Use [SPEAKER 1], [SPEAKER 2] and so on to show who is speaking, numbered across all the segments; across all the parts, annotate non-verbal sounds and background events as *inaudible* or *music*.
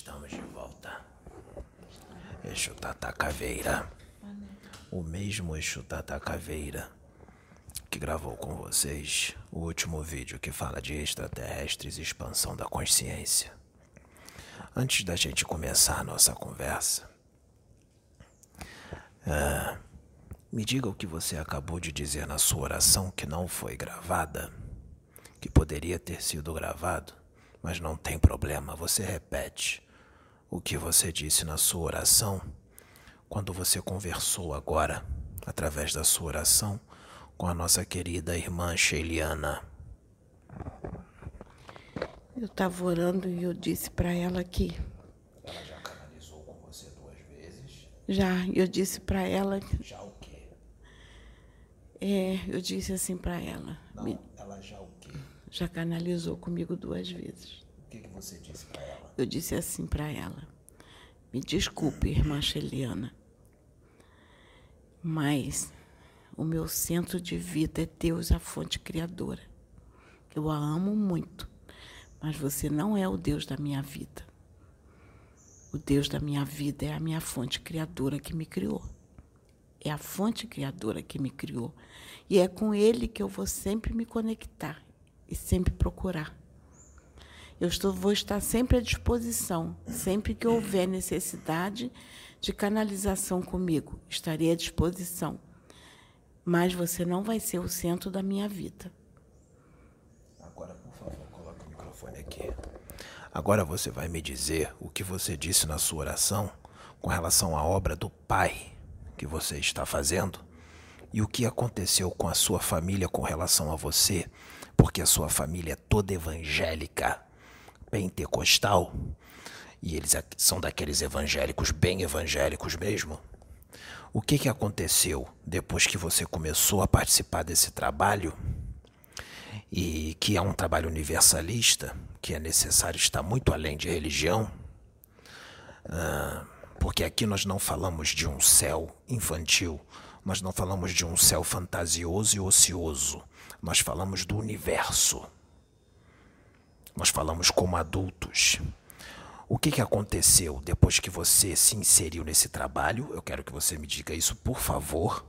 [SPEAKER 1] Estamos de volta. Exu Tata Caveira. O mesmo Exu Tata Caveira que gravou com vocês o último vídeo que fala de extraterrestres e expansão da consciência. Antes da gente começar a nossa conversa, ah, me diga o que você acabou de dizer na sua oração que não foi gravada, que poderia ter sido gravado, mas não tem problema, você repete o que você disse na sua oração quando você conversou agora, através da sua oração, com a nossa querida irmã Sheiliana.
[SPEAKER 2] Eu estava orando e eu disse para ela que.
[SPEAKER 1] Ela já canalizou com você duas vezes?
[SPEAKER 2] Já, eu disse para ela.
[SPEAKER 1] Já o quê?
[SPEAKER 2] É, eu disse assim para ela.
[SPEAKER 1] Não,
[SPEAKER 2] me-
[SPEAKER 1] ela já o quê?
[SPEAKER 2] já canalizou comigo duas vezes.
[SPEAKER 1] O que, que você disse pra ela?
[SPEAKER 2] Eu disse assim para ela: Me desculpe, irmã Sheliana, mas o meu centro de vida é Deus, a fonte criadora. Eu a amo muito, mas você não é o Deus da minha vida. O Deus da minha vida é a minha fonte criadora que me criou. É a fonte criadora que me criou. E é com Ele que eu vou sempre me conectar e sempre procurar. Eu estou, vou estar sempre à disposição, sempre que houver necessidade de canalização comigo, estarei à disposição. Mas você não vai ser o centro da minha vida.
[SPEAKER 1] Agora, por favor, coloque o microfone aqui. Agora você vai me dizer o que você disse na sua oração com relação à obra do Pai que você está fazendo e o que aconteceu com a sua família com relação a você, porque a sua família é toda evangélica, pentecostal, e eles são daqueles evangélicos bem evangélicos mesmo. O que, que aconteceu depois que você começou a participar desse trabalho? e que é um trabalho universalista, que é necessário estar muito além de religião, ah, porque aqui nós não falamos de um céu infantil, nós não falamos de um céu fantasioso e ocioso, nós falamos do universo. Nós falamos como adultos. O que, que aconteceu depois que você se inseriu nesse trabalho? Eu quero que você me diga isso, por favor.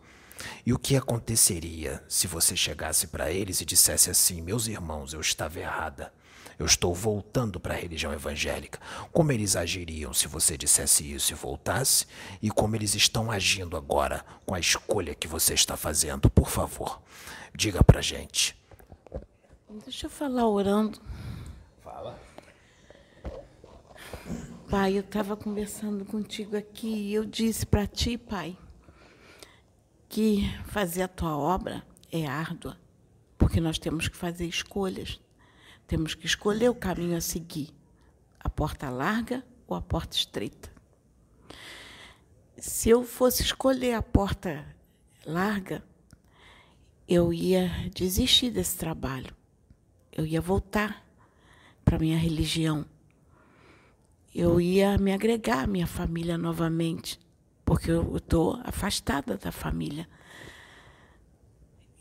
[SPEAKER 1] E o que aconteceria se você chegasse para eles e dissesse assim: Meus irmãos, eu estava errada. Eu estou voltando para a religião evangélica. Como eles agiriam se você dissesse isso e voltasse? E como eles estão agindo agora com a escolha que você está fazendo? Por favor, diga pra gente.
[SPEAKER 2] Deixa eu falar orando. Pai, eu estava conversando contigo aqui e eu disse para ti, pai, que fazer a tua obra é árdua, porque nós temos que fazer escolhas. Temos que escolher o caminho a seguir, a porta larga ou a porta estreita. Se eu fosse escolher a porta larga, eu ia desistir desse trabalho. Eu ia voltar para minha religião eu ia me agregar à minha família novamente, porque eu estou afastada da família.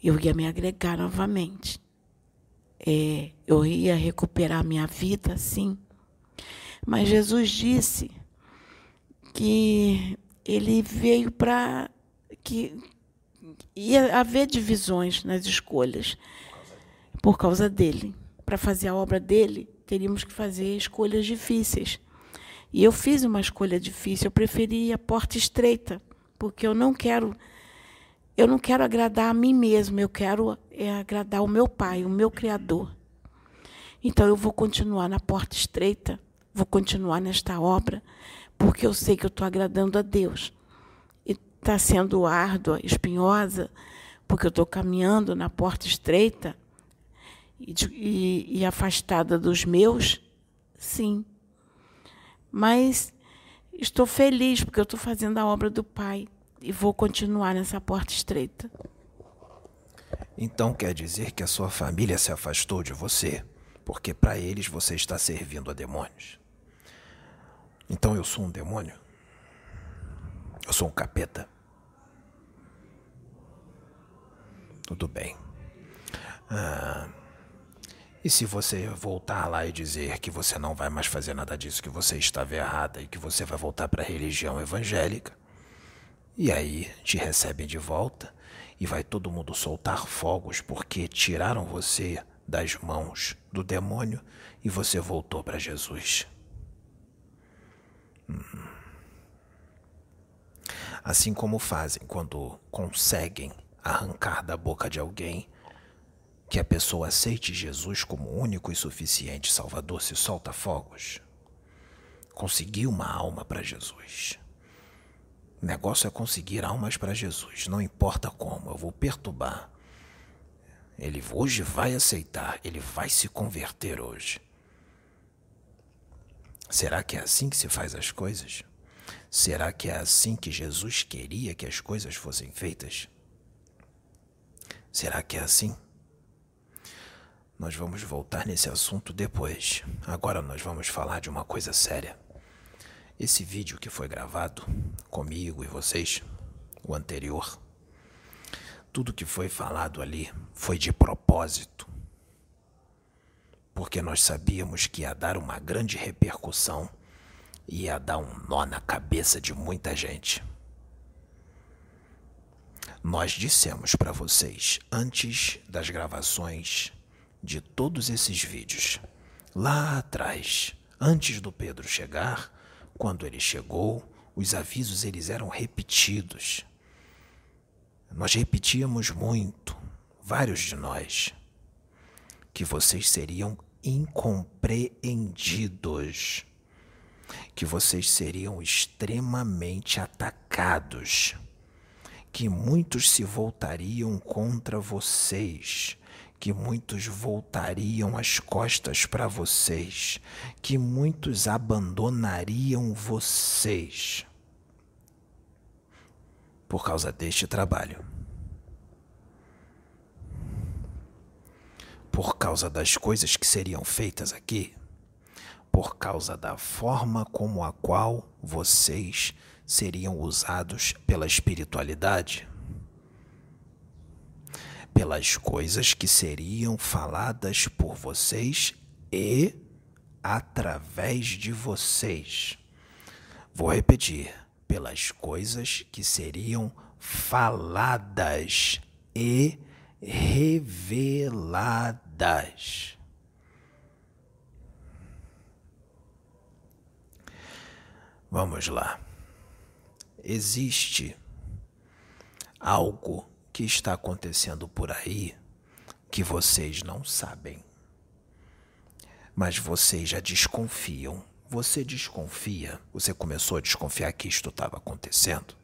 [SPEAKER 2] Eu ia me agregar novamente. É, eu ia recuperar minha vida, sim. Mas Jesus disse que ele veio para que ia haver divisões nas escolhas por causa dele. Para fazer a obra dele, teríamos que fazer escolhas difíceis. E eu fiz uma escolha difícil, eu preferi a porta estreita, porque eu não quero eu não quero agradar a mim mesmo, eu quero é, agradar o meu pai, o meu criador. Então eu vou continuar na porta estreita, vou continuar nesta obra, porque eu sei que eu estou agradando a Deus. E está sendo árdua, espinhosa, porque eu estou caminhando na porta estreita e, e, e afastada dos meus, sim. Mas estou feliz porque eu estou fazendo a obra do Pai e vou continuar nessa porta estreita.
[SPEAKER 1] Então quer dizer que a sua família se afastou de você, porque para eles você está servindo a demônios. Então eu sou um demônio? Eu sou um capeta? Tudo bem. Ah, E se você voltar lá e dizer que você não vai mais fazer nada disso, que você estava errada e que você vai voltar para a religião evangélica, e aí te recebem de volta e vai todo mundo soltar fogos porque tiraram você das mãos do demônio e você voltou para Jesus. Hum. Assim como fazem quando conseguem arrancar da boca de alguém que a pessoa aceite Jesus como único e suficiente Salvador se solta fogos. Conseguir uma alma para Jesus. O negócio é conseguir almas para Jesus, não importa como, eu vou perturbar. Ele hoje vai aceitar, ele vai se converter hoje. Será que é assim que se faz as coisas? Será que é assim que Jesus queria que as coisas fossem feitas? Será que é assim? Nós vamos voltar nesse assunto depois. Agora nós vamos falar de uma coisa séria. Esse vídeo que foi gravado comigo e vocês, o anterior, tudo que foi falado ali foi de propósito. Porque nós sabíamos que ia dar uma grande repercussão e ia dar um nó na cabeça de muita gente. Nós dissemos para vocês antes das gravações de todos esses vídeos. Lá atrás, antes do Pedro chegar, quando ele chegou, os avisos eles eram repetidos. Nós repetíamos muito, vários de nós, que vocês seriam incompreendidos, que vocês seriam extremamente atacados, que muitos se voltariam contra vocês que muitos voltariam as costas para vocês, que muitos abandonariam vocês por causa deste trabalho. Por causa das coisas que seriam feitas aqui, por causa da forma como a qual vocês seriam usados pela espiritualidade pelas coisas que seriam faladas por vocês e através de vocês. Vou repetir: pelas coisas que seriam faladas e reveladas. Vamos lá. Existe algo que está acontecendo por aí que vocês não sabem. Mas vocês já desconfiam. Você desconfia, você começou a desconfiar que isto estava acontecendo,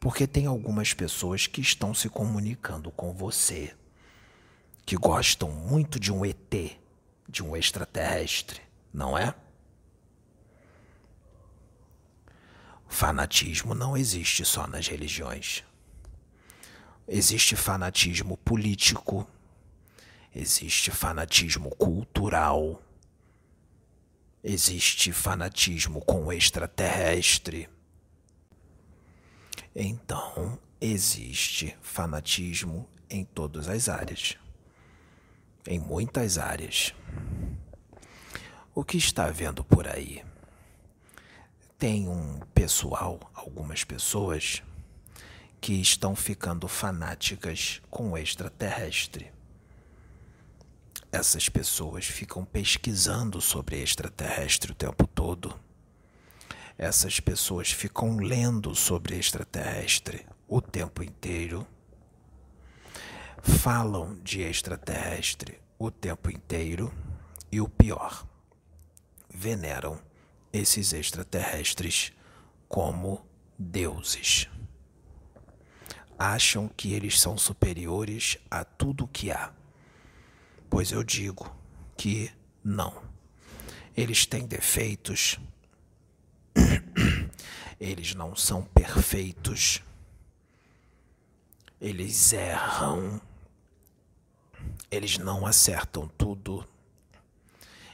[SPEAKER 1] porque tem algumas pessoas que estão se comunicando com você, que gostam muito de um ET, de um extraterrestre, não é? Fanatismo não existe só nas religiões. Existe fanatismo político, existe fanatismo cultural, existe fanatismo com o extraterrestre. Então, existe fanatismo em todas as áreas, em muitas áreas. O que está vendo por aí? Tem um pessoal, algumas pessoas que estão ficando fanáticas com o extraterrestre. Essas pessoas ficam pesquisando sobre extraterrestre o tempo todo. Essas pessoas ficam lendo sobre extraterrestre o tempo inteiro. Falam de extraterrestre o tempo inteiro e o pior, veneram esses extraterrestres como deuses acham que eles são superiores a tudo que há. Pois eu digo que não. Eles têm defeitos, *clears throat* eles não são perfeitos, eles erram, eles não acertam tudo.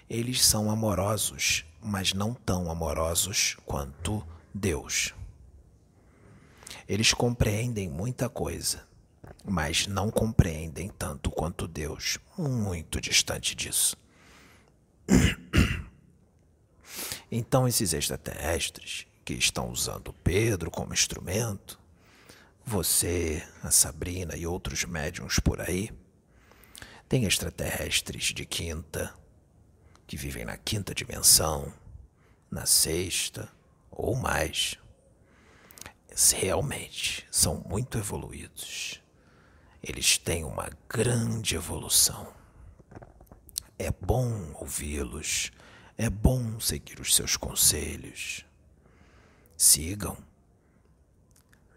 [SPEAKER 1] Eles são amorosos, mas não tão amorosos quanto Deus. Eles compreendem muita coisa, mas não compreendem tanto quanto Deus, muito distante disso. *coughs* Então, esses extraterrestres que estão usando Pedro como instrumento, você, a Sabrina e outros médiums por aí, tem extraterrestres de quinta, que vivem na quinta dimensão, na sexta ou mais. Realmente são muito evoluídos. Eles têm uma grande evolução. É bom ouvi-los, é bom seguir os seus conselhos. Sigam.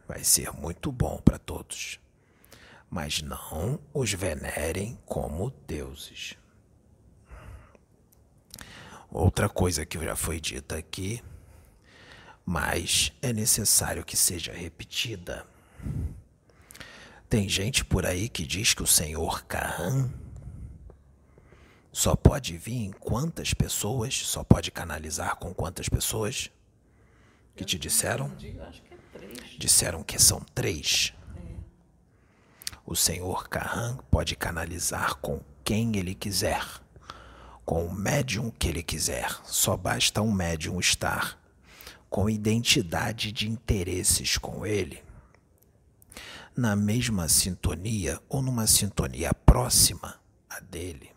[SPEAKER 1] Vai ser muito bom para todos. Mas não os venerem como deuses. Outra coisa que já foi dita aqui, mas é necessário que seja repetida. Tem gente por aí que diz que o senhor Kahan só pode vir em quantas pessoas? Só pode canalizar com quantas pessoas? Que te disseram? Disseram que são três. O senhor Kahan pode canalizar com quem ele quiser com o médium que ele quiser. Só basta um médium estar com identidade de interesses com ele, na mesma sintonia ou numa sintonia próxima a dele.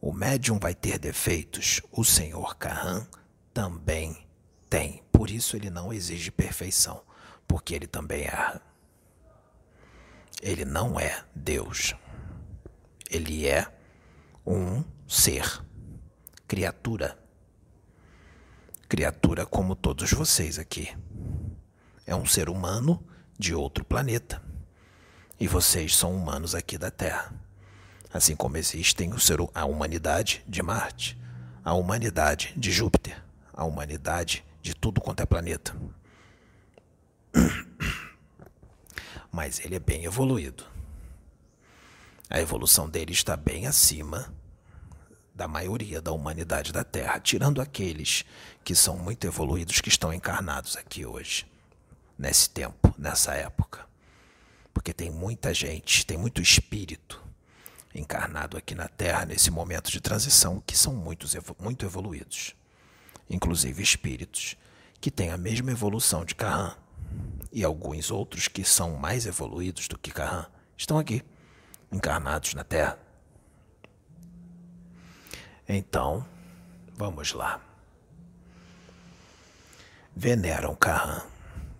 [SPEAKER 1] O médium vai ter defeitos, o senhor Kahan também tem. Por isso ele não exige perfeição, porque ele também erra. Ele não é Deus. Ele é um ser, criatura. Criatura como todos vocês aqui. É um ser humano de outro planeta. E vocês são humanos aqui da Terra. Assim como existem o ser, a humanidade de Marte, a humanidade de Júpiter, a humanidade de tudo quanto é planeta. *coughs* Mas ele é bem evoluído. A evolução dele está bem acima da maioria da humanidade da Terra, tirando aqueles que são muito evoluídos que estão encarnados aqui hoje, nesse tempo, nessa época. Porque tem muita gente, tem muito espírito encarnado aqui na Terra nesse momento de transição que são muitos, muito evoluídos. Inclusive espíritos que têm a mesma evolução de Carran. E alguns outros que são mais evoluídos do que Carran estão aqui, encarnados na Terra. Então, vamos lá. Veneram Carran.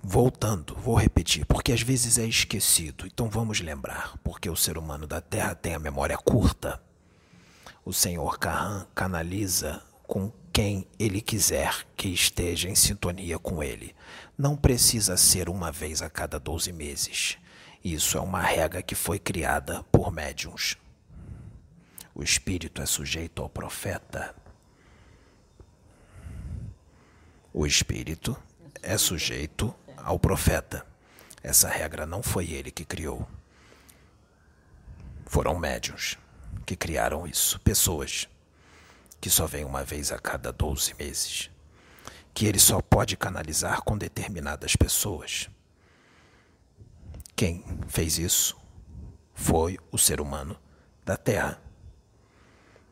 [SPEAKER 1] Voltando, vou repetir, porque às vezes é esquecido, então vamos lembrar, porque o ser humano da Terra tem a memória curta. O Senhor Carran canaliza com quem ele quiser que esteja em sintonia com ele. Não precisa ser uma vez a cada 12 meses. Isso é uma regra que foi criada por médiums. O espírito é sujeito ao profeta. O espírito é sujeito ao profeta. Essa regra não foi ele que criou. Foram médios que criaram isso, pessoas que só vêm uma vez a cada 12 meses, que ele só pode canalizar com determinadas pessoas. Quem fez isso foi o ser humano da Terra.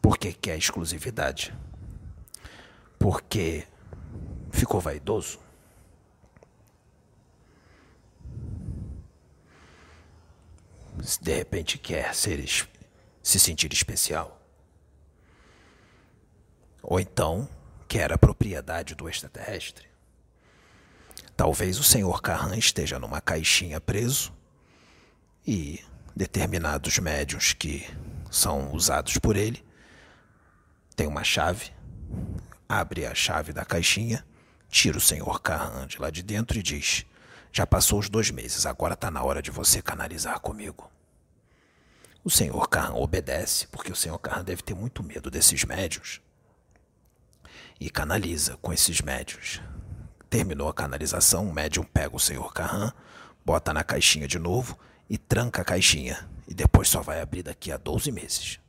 [SPEAKER 1] Por que quer exclusividade? Porque ficou vaidoso? De repente quer ser, se sentir especial? Ou então quer a propriedade do extraterrestre? Talvez o senhor Carran esteja numa caixinha preso e determinados médiums que são usados por ele tem uma chave, abre a chave da caixinha, tira o senhor Carran de lá de dentro e diz: Já passou os dois meses, agora está na hora de você canalizar comigo. O senhor Carran obedece, porque o senhor Carran deve ter muito medo desses médios. E canaliza com esses médios. Terminou a canalização, o médium pega o senhor Carran, bota na caixinha de novo e tranca a caixinha. E depois só vai abrir daqui a 12 meses.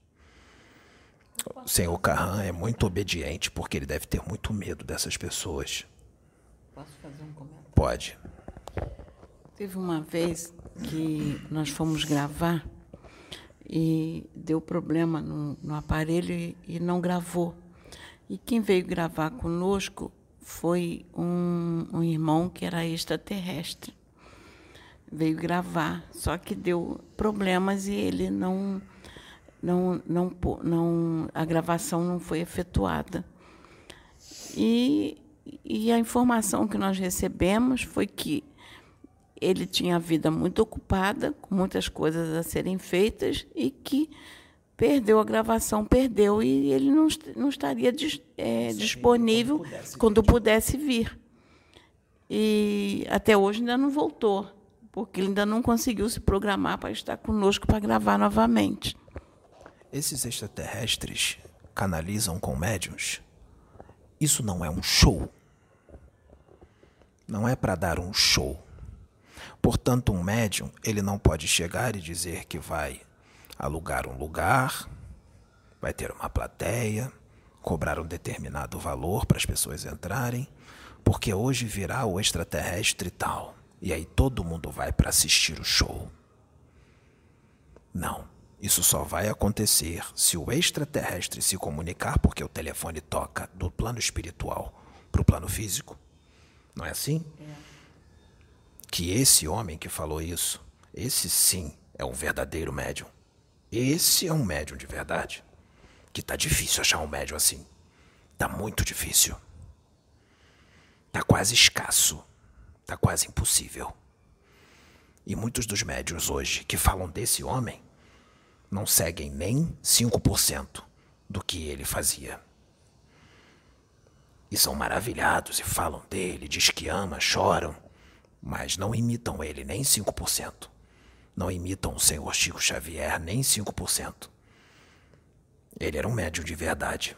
[SPEAKER 1] O senhor Carran é muito obediente porque ele deve ter muito medo dessas pessoas.
[SPEAKER 2] Posso fazer um comentário?
[SPEAKER 1] Pode.
[SPEAKER 2] Teve uma vez que nós fomos gravar e deu problema no, no aparelho e, e, não gravou. E quem veio gravar conosco foi um, um irmão que era extraterrestre. Veio gravar, só que deu problemas e ele não, não, não, não a gravação não foi efetuada. E, e a informação que nós recebemos foi que ele tinha a vida muito ocupada, com muitas coisas a serem feitas, e que perdeu a gravação, perdeu, e ele não, não estaria é, disponível quando pudesse, quando pudesse vir. E até hoje ainda não voltou, porque ele ainda não conseguiu se programar para estar conosco para gravar novamente.
[SPEAKER 1] Esses extraterrestres canalizam com médiums? Isso não é um show. Não é para dar um show. Portanto, um médium, ele não pode chegar e dizer que vai alugar um lugar, vai ter uma plateia, cobrar um determinado valor para as pessoas entrarem, porque hoje virá o extraterrestre tal, e aí todo mundo vai para assistir o show. Não, isso só vai acontecer se o extraterrestre se comunicar, porque o telefone toca do plano espiritual para o plano físico. Não é assim? É que esse homem que falou isso, esse sim é um verdadeiro médium. Esse é um médium de verdade. Que tá difícil achar um médium assim. Tá muito difícil. Tá quase escasso. Tá quase impossível. E muitos dos médios hoje que falam desse homem não seguem nem 5% do que ele fazia. E são maravilhados e falam dele, diz que ama, choram mas não imitam ele nem 5%. Não imitam o senhor Chico Xavier nem 5%. Ele era um médium de verdade.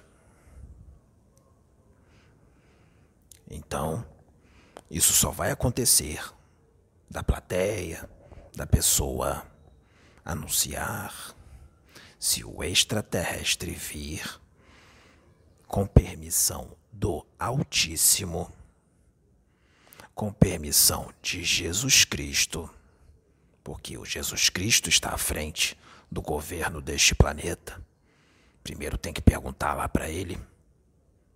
[SPEAKER 1] Então, isso só vai acontecer da plateia, da pessoa anunciar, se o extraterrestre vir com permissão do Altíssimo com permissão de Jesus Cristo, porque o Jesus Cristo está à frente do governo deste planeta. Primeiro tem que perguntar lá para ele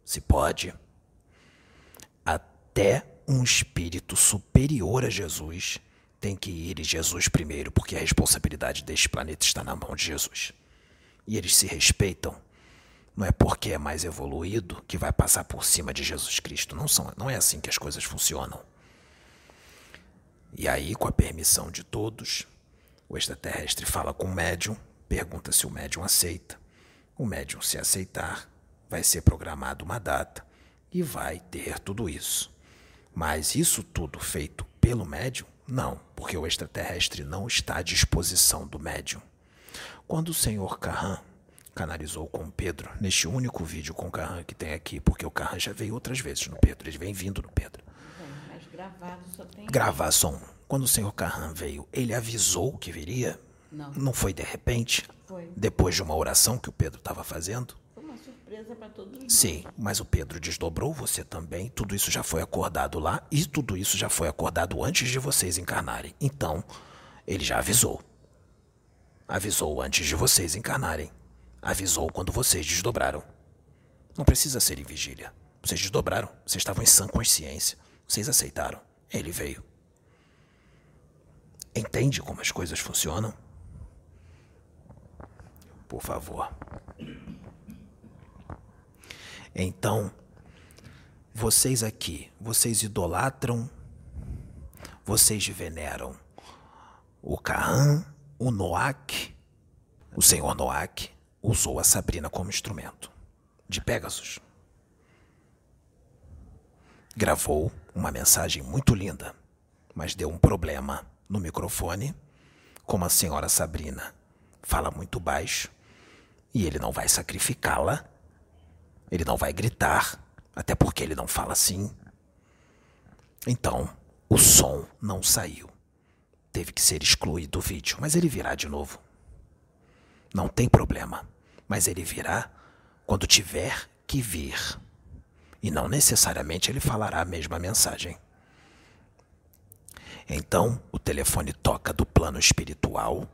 [SPEAKER 1] se pode. Até um espírito superior a Jesus tem que ir em Jesus primeiro, porque a responsabilidade deste planeta está na mão de Jesus. E eles se respeitam. Não é porque é mais evoluído que vai passar por cima de Jesus Cristo. Não, são, não é assim que as coisas funcionam. E aí, com a permissão de todos, o extraterrestre fala com o médium, pergunta se o médium aceita. O médium, se aceitar, vai ser programada uma data e vai ter tudo isso. Mas isso tudo feito pelo médium? Não, porque o extraterrestre não está à disposição do médium. Quando o senhor Carran canalizou com Pedro, neste único vídeo com o Carran que tem aqui, porque o Carran já veio outras vezes no Pedro, ele vem vindo no Pedro. Gravado só tem. Gravação. Quando o senhor Carran veio, ele avisou que viria? Não. Não foi de repente? Foi. Depois de uma oração que o Pedro estava fazendo?
[SPEAKER 2] Foi uma surpresa para todos nós.
[SPEAKER 1] Sim, mas o Pedro desdobrou você também. Tudo isso já foi acordado lá e tudo isso já foi acordado antes de vocês encarnarem. Então, ele já avisou. Avisou antes de vocês encarnarem. Avisou quando vocês desdobraram. Não precisa ser em vigília. Vocês desdobraram. Vocês estavam em sã consciência. Vocês aceitaram. Ele veio. Entende como as coisas funcionam? Por favor. Então, vocês aqui, vocês idolatram, vocês veneram o Kaan, o Noak, o senhor Noak usou a Sabrina como instrumento de Pegasus. Gravou uma mensagem muito linda, mas deu um problema no microfone, como a senhora Sabrina fala muito baixo e ele não vai sacrificá-la, ele não vai gritar, até porque ele não fala assim. Então, o som não saiu. Teve que ser excluído do vídeo, mas ele virá de novo. Não tem problema, mas ele virá quando tiver que vir e não necessariamente ele falará a mesma mensagem. Então, o telefone toca do plano espiritual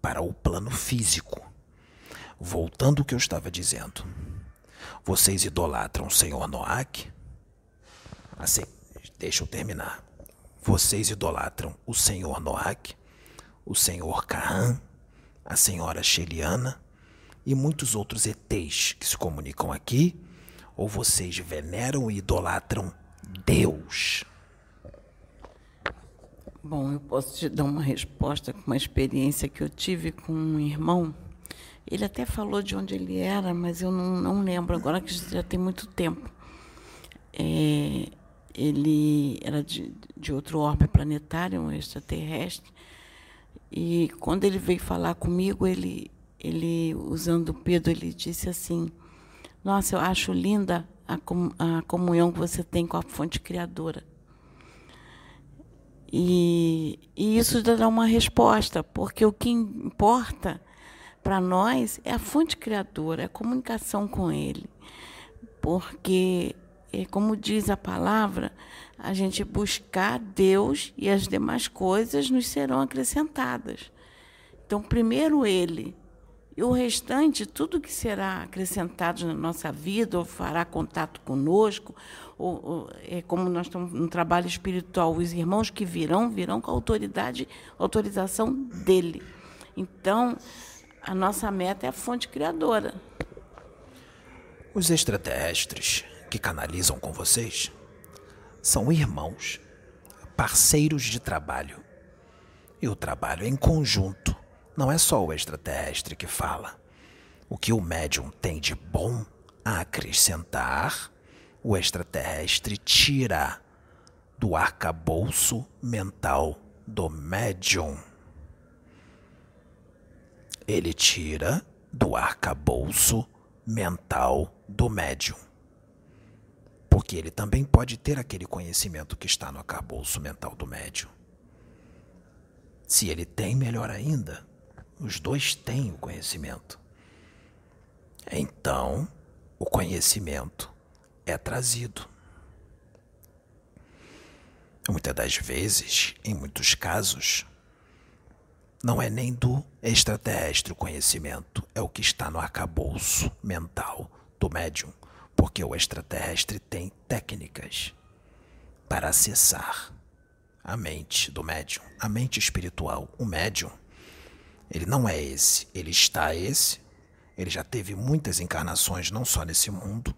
[SPEAKER 1] para o plano físico. Voltando ao que eu estava dizendo. Vocês idolatram o Senhor Noac? Assim, deixa eu terminar. Vocês idolatram o Senhor Noac, o Senhor Cahan, a Senhora Sheliana e muitos outros ETs que se comunicam aqui? Ou vocês veneram e idolatram Deus?
[SPEAKER 2] Bom, eu posso te dar uma resposta com uma experiência que eu tive com um irmão. Ele até falou de onde ele era, mas eu não, não lembro agora, que já tem muito tempo. É, ele era de, de outro orbe planetário, um extraterrestre. E quando ele veio falar comigo, ele, ele usando Pedro, ele disse assim: Nossa, eu acho linda a, com, a comunhão que você tem com a fonte criadora. E, e isso dá uma resposta, porque o que importa para nós é a fonte criadora, é a comunicação com Ele. Porque, como diz a palavra, a gente buscar Deus e as demais coisas nos serão acrescentadas. Então, primeiro Ele, e o restante, tudo que será acrescentado na nossa vida, ou fará contato conosco, ou, ou, é como nós estamos no trabalho espiritual, os irmãos que virão, virão com a autoridade, autorização dele. Então, a nossa meta é a fonte criadora.
[SPEAKER 1] Os extraterrestres que canalizam com vocês são irmãos, parceiros de trabalho. E o trabalho é em conjunto não é só o extraterrestre que fala. O que o médium tem de bom a acrescentar, o extraterrestre tira do arcabouço mental do médium. Ele tira do arcabouço mental do médium. Porque ele também pode ter aquele conhecimento que está no arcabouço mental do médium. Se ele tem, melhor ainda, os dois têm o conhecimento. Então, o conhecimento é trazido. Muitas das vezes, em muitos casos, não é nem do extraterrestre o conhecimento, é o que está no arcabouço mental do médium, porque o extraterrestre tem técnicas para acessar a mente do médium, a mente espiritual. O médium ele não é esse, ele está esse. Ele já teve muitas encarnações, não só nesse mundo,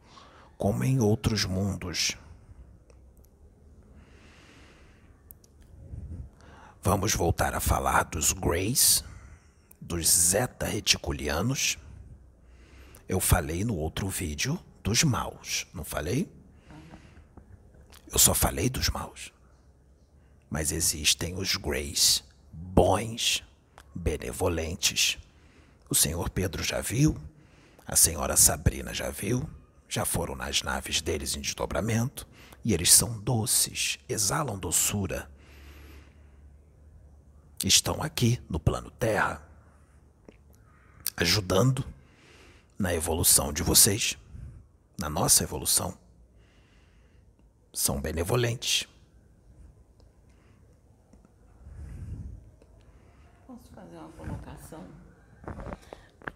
[SPEAKER 1] como em outros mundos. Vamos voltar a falar dos Greys, dos Zeta Reticulianos. Eu falei no outro vídeo dos maus, não falei? Eu só falei dos maus. Mas existem os Greys bons benevolentes. O senhor Pedro já viu, a senhora Sabrina já viu, já foram nas naves deles em desdobramento, e eles são doces, exalam doçura. Estão aqui no plano Terra, ajudando na evolução de vocês, na nossa evolução. São benevolentes.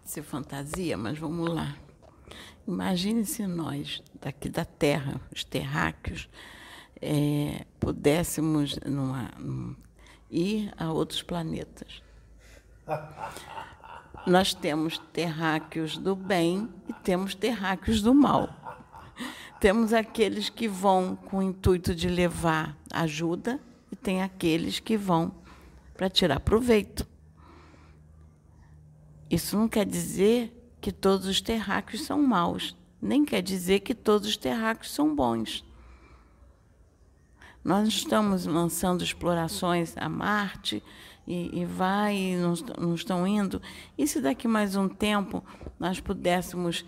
[SPEAKER 2] ser fantasia, mas vamos lá. Imagine se nós, daqui da Terra, os terráqueos, é, pudéssemos numa, num, ir a outros planetas. *laughs* Nós temos terráqueos do bem e temos terráqueos do mal. Temos aqueles que vão com o intuito de levar ajuda e tem aqueles que vão para tirar proveito. Isso não quer dizer que todos os terráqueos são maus, nem quer dizer que todos os terráqueos são bons. Nós estamos lançando explorações a Marte e, e vai e não, não, estão indo. E se daqui mais um tempo nós pudéssemos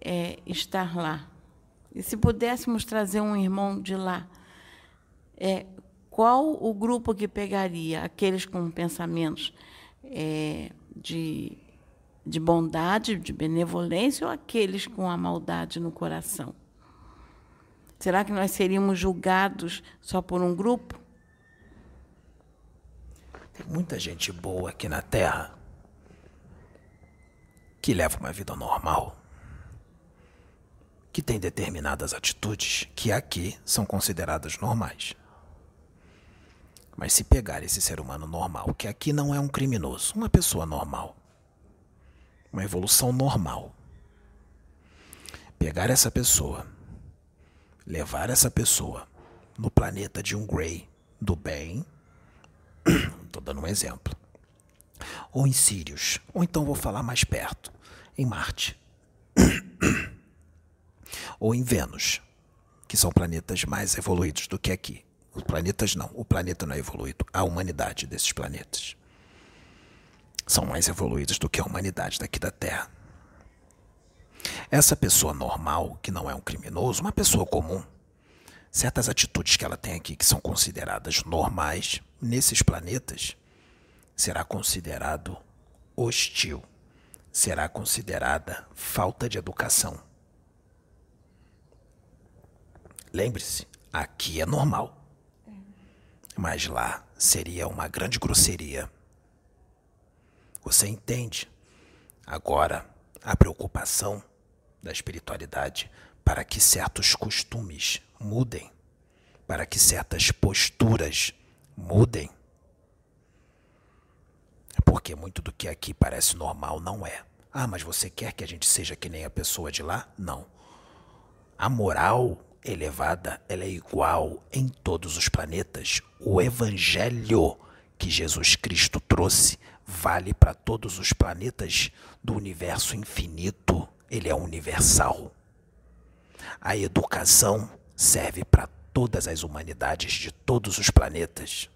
[SPEAKER 2] é, estar lá? E se pudéssemos trazer um irmão de lá? É, qual o grupo que pegaria? Aqueles com pensamentos é, de de bondade, de benevolência ou aqueles com a maldade no coração? Será que nós seríamos julgados só por um grupo?
[SPEAKER 1] Tem muita gente boa aqui na Terra que leva uma vida normal, que tem determinadas atitudes que aqui são consideradas normais. Mas se pegar esse ser humano normal, que aqui não é um criminoso, uma pessoa normal, uma evolução normal, pegar essa pessoa, levar essa pessoa no planeta de um Grey do bem, estou dando um exemplo, ou em Sirius, ou então vou falar mais perto, em Marte, *coughs* ou em Vênus, que são planetas mais evoluídos do que aqui. Os planetas não, o planeta não é evoluído, a humanidade desses planetas são mais evoluídos do que a humanidade daqui da Terra. Essa pessoa normal, que não é um criminoso, uma pessoa comum, certas atitudes que ela tem aqui que são consideradas normais nesses planetas, será considerado hostil, será considerada falta de educação. Lembre-se, aqui é normal. Mas lá seria uma grande grosseria. Você entende? Agora, a preocupação da espiritualidade para que certos costumes mudem, para que certas posturas mudem. Porque muito do que aqui parece normal não é. Ah, mas você quer que a gente seja que nem a pessoa de lá? Não. A moral elevada, ela é igual em todos os planetas. O evangelho que Jesus Cristo trouxe vale para todos os planetas do universo infinito. Ele é universal. A educação serve para todas as humanidades de todos os planetas.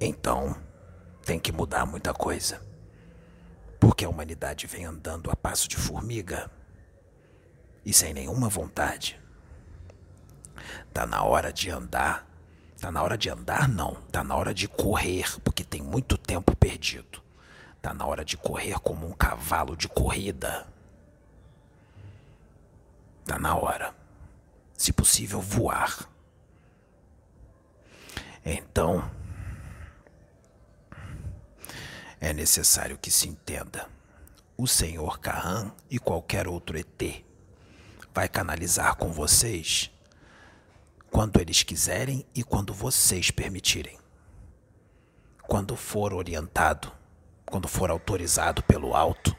[SPEAKER 1] Então, tem que mudar muita coisa. Porque a humanidade vem andando a passo de formiga e sem nenhuma vontade. Tá na hora de andar. Tá na hora de andar, não. Tá na hora de correr, porque tem muito tempo perdido. Tá na hora de correr como um cavalo de corrida. Tá na hora. Se possível, voar. Então, é necessário que se entenda. O senhor Kahan e qualquer outro ET vai canalizar com vocês quando eles quiserem e quando vocês permitirem. Quando for orientado, quando for autorizado pelo alto.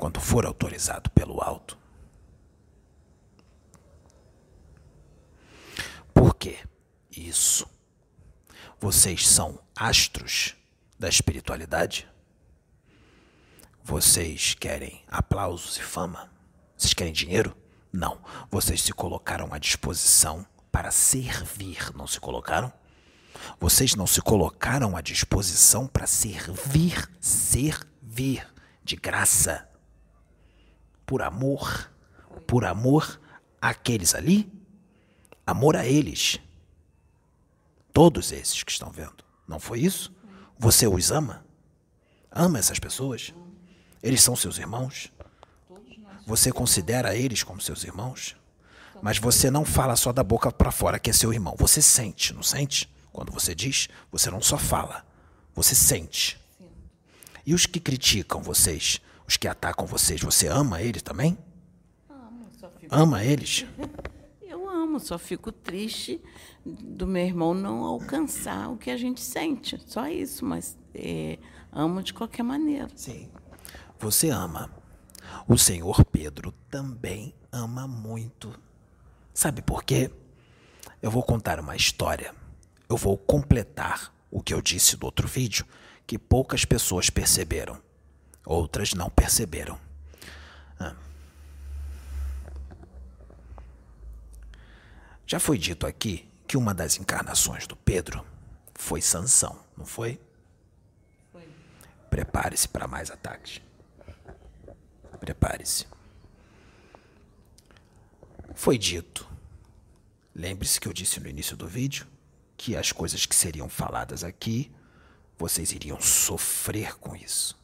[SPEAKER 1] Quando for autorizado pelo alto. Por quê? Isso vocês são astros da espiritualidade? Vocês querem aplausos e fama? Vocês querem dinheiro? Não. Vocês se colocaram à disposição para servir, não se colocaram? Vocês não se colocaram à disposição para servir, servir de graça, por amor, por amor àqueles ali, amor a eles Todos esses que estão vendo. Não foi isso? Você os ama? Ama essas pessoas? Eles são seus irmãos? Você considera eles como seus irmãos? Mas você não fala só da boca para fora que é seu irmão. Você sente, não sente? Quando você diz, você não só fala, você sente. E os que criticam vocês, os que atacam vocês, você ama eles também? Ama eles?
[SPEAKER 2] amo, só fico triste do meu irmão não alcançar o que a gente sente. Só isso, mas é, amo de qualquer maneira.
[SPEAKER 1] Sim. Você ama. O senhor Pedro também ama muito. Sabe por quê? Eu vou contar uma história. Eu vou completar o que eu disse do outro vídeo, que poucas pessoas perceberam. Outras não perceberam. Ah. Já foi dito aqui que uma das encarnações do Pedro foi Sansão, não foi? Foi. Prepare-se para mais ataques. Prepare-se. Foi dito. Lembre-se que eu disse no início do vídeo que as coisas que seriam faladas aqui, vocês iriam sofrer com isso.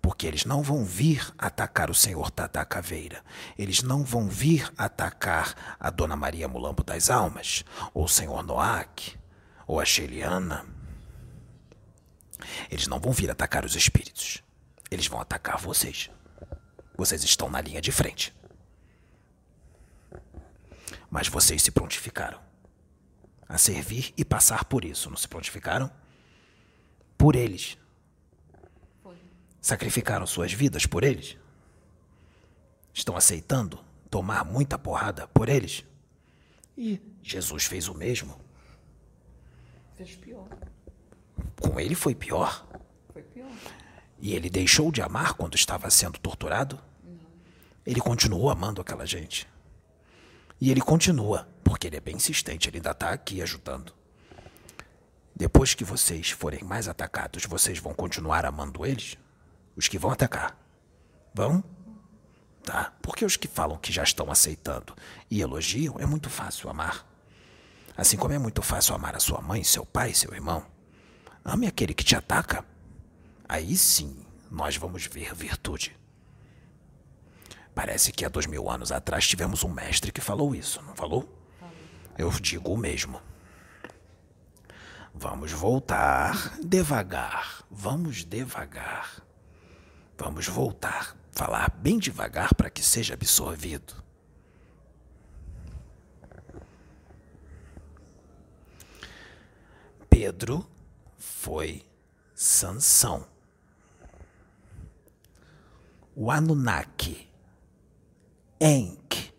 [SPEAKER 1] Porque eles não vão vir atacar o senhor Tata Caveira. Eles não vão vir atacar a Dona Maria Mulambo das Almas, ou o senhor Noack, ou a Sheliana. Eles não vão vir atacar os espíritos. Eles vão atacar vocês. Vocês estão na linha de frente. Mas vocês se prontificaram a servir e passar por isso, não se prontificaram? Por eles. Sacrificaram suas vidas por eles? Estão aceitando tomar muita porrada por eles? E Jesus fez o mesmo.
[SPEAKER 2] Fez pior.
[SPEAKER 1] Com ele foi pior.
[SPEAKER 2] Foi pior.
[SPEAKER 1] E ele deixou de amar quando estava sendo torturado? Não. Ele continuou amando aquela gente. E ele continua, porque ele é bem insistente, ele ainda está aqui ajudando. Depois que vocês forem mais atacados, vocês vão continuar amando eles? Os que vão atacar? Vão? Tá. Porque os que falam que já estão aceitando e elogiam, é muito fácil amar. Assim como é muito fácil amar a sua mãe, seu pai, seu irmão. Ame aquele que te ataca. Aí sim nós vamos ver virtude. Parece que há dois mil anos atrás tivemos um mestre que falou isso, não falou? Eu digo o mesmo. Vamos voltar devagar. Vamos devagar. Vamos voltar. Falar bem devagar para que seja absorvido. Pedro foi Sansão. O Anunnaki Enk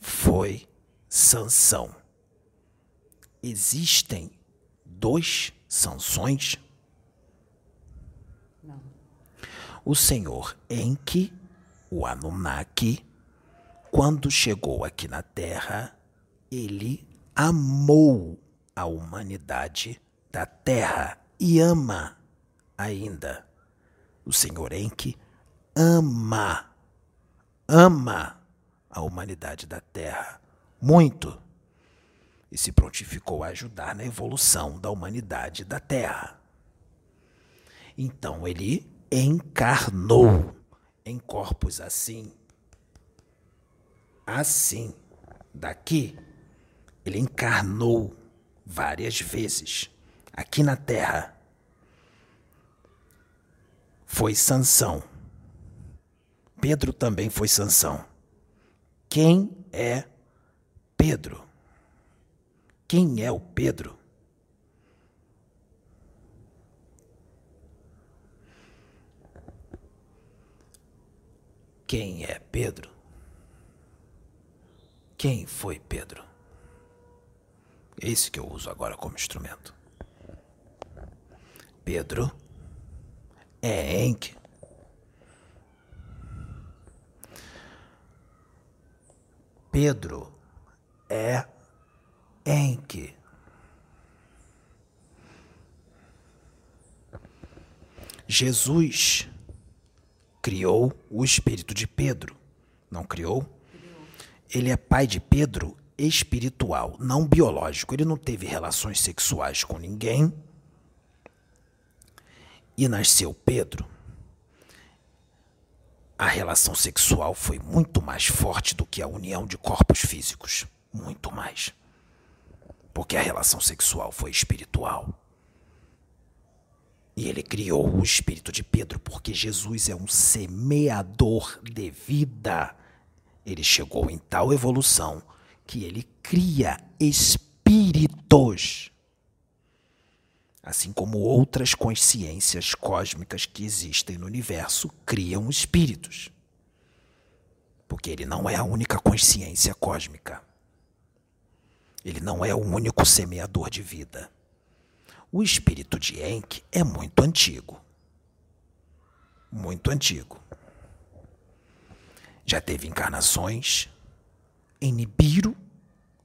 [SPEAKER 1] foi Sansão. Existem dois Sansões?
[SPEAKER 2] Não.
[SPEAKER 1] O senhor Enki, o Anunnaki, quando chegou aqui na Terra, ele amou a humanidade da Terra e ama ainda. O senhor Enki ama ama a humanidade da Terra muito e se prontificou a ajudar na evolução da humanidade da Terra. Então ele encarnou em corpos assim, assim, daqui. Ele encarnou várias vezes aqui na Terra. Foi Sansão Pedro também foi Sansão. Quem é Pedro? Quem é o Pedro? Quem é Pedro? Quem foi Pedro? Esse que eu uso agora como instrumento. Pedro é Enki Pedro é Enki. Jesus criou o espírito de Pedro, não criou? Ele é pai de Pedro espiritual, não biológico. Ele não teve relações sexuais com ninguém e nasceu Pedro a relação sexual foi muito mais forte do que a união de corpos físicos. Muito mais. Porque a relação sexual foi espiritual. E ele criou o espírito de Pedro porque Jesus é um semeador de vida. Ele chegou em tal evolução que ele cria espíritos assim como outras consciências cósmicas que existem no universo criam espíritos. Porque ele não é a única consciência cósmica. Ele não é o único semeador de vida. O espírito de Enki é muito antigo. Muito antigo. Já teve encarnações em Nibiru,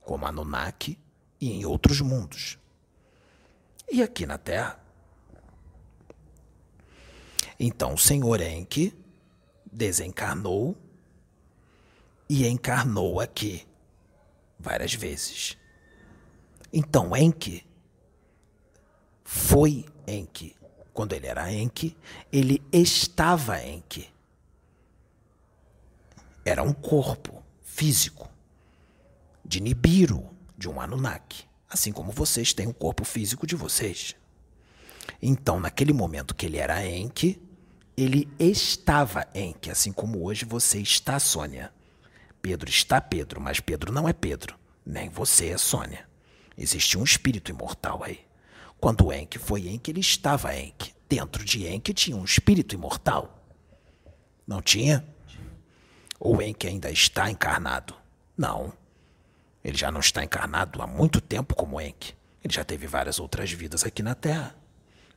[SPEAKER 1] como Anunnaki, e em outros mundos e aqui na terra. Então o Senhor Enki desencarnou e encarnou aqui várias vezes. Então Enki foi Enki Quando ele era Enki, ele estava Enki. Era um corpo físico de Nibiru, de um Anunnaki, assim como vocês têm o corpo físico de vocês. Então, naquele momento que ele era Enki, ele estava Enki, assim como hoje você está Sônia. Pedro está Pedro, mas Pedro não é Pedro, nem você é Sônia. Existe um espírito imortal aí. Quando Enki foi Enki, ele estava Enki. Dentro de Enki tinha um espírito imortal. Não tinha? Ou Enki ainda está encarnado? Não. Ele já não está encarnado há muito tempo como Enki. Ele já teve várias outras vidas aqui na Terra.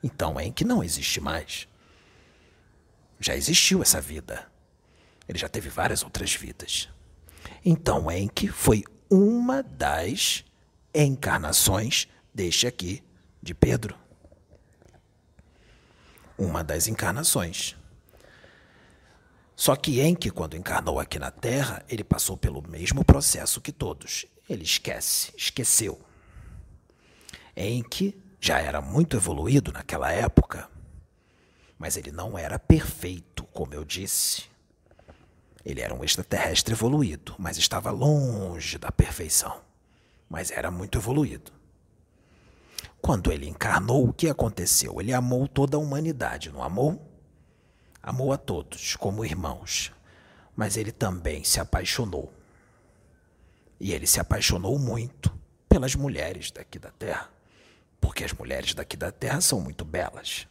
[SPEAKER 1] Então Enki não existe mais. Já existiu essa vida. Ele já teve várias outras vidas. Então Enki foi uma das encarnações deste aqui de Pedro. Uma das encarnações. Só que Enki, quando encarnou aqui na Terra, ele passou pelo mesmo processo que todos. Ele esquece, esqueceu. Enki já era muito evoluído naquela época, mas ele não era perfeito, como eu disse. Ele era um extraterrestre evoluído, mas estava longe da perfeição. Mas era muito evoluído. Quando ele encarnou, o que aconteceu? Ele amou toda a humanidade, não amou? Amou a todos como irmãos, mas ele também se apaixonou. E ele se apaixonou muito pelas mulheres daqui da terra, porque as mulheres daqui da terra são muito belas.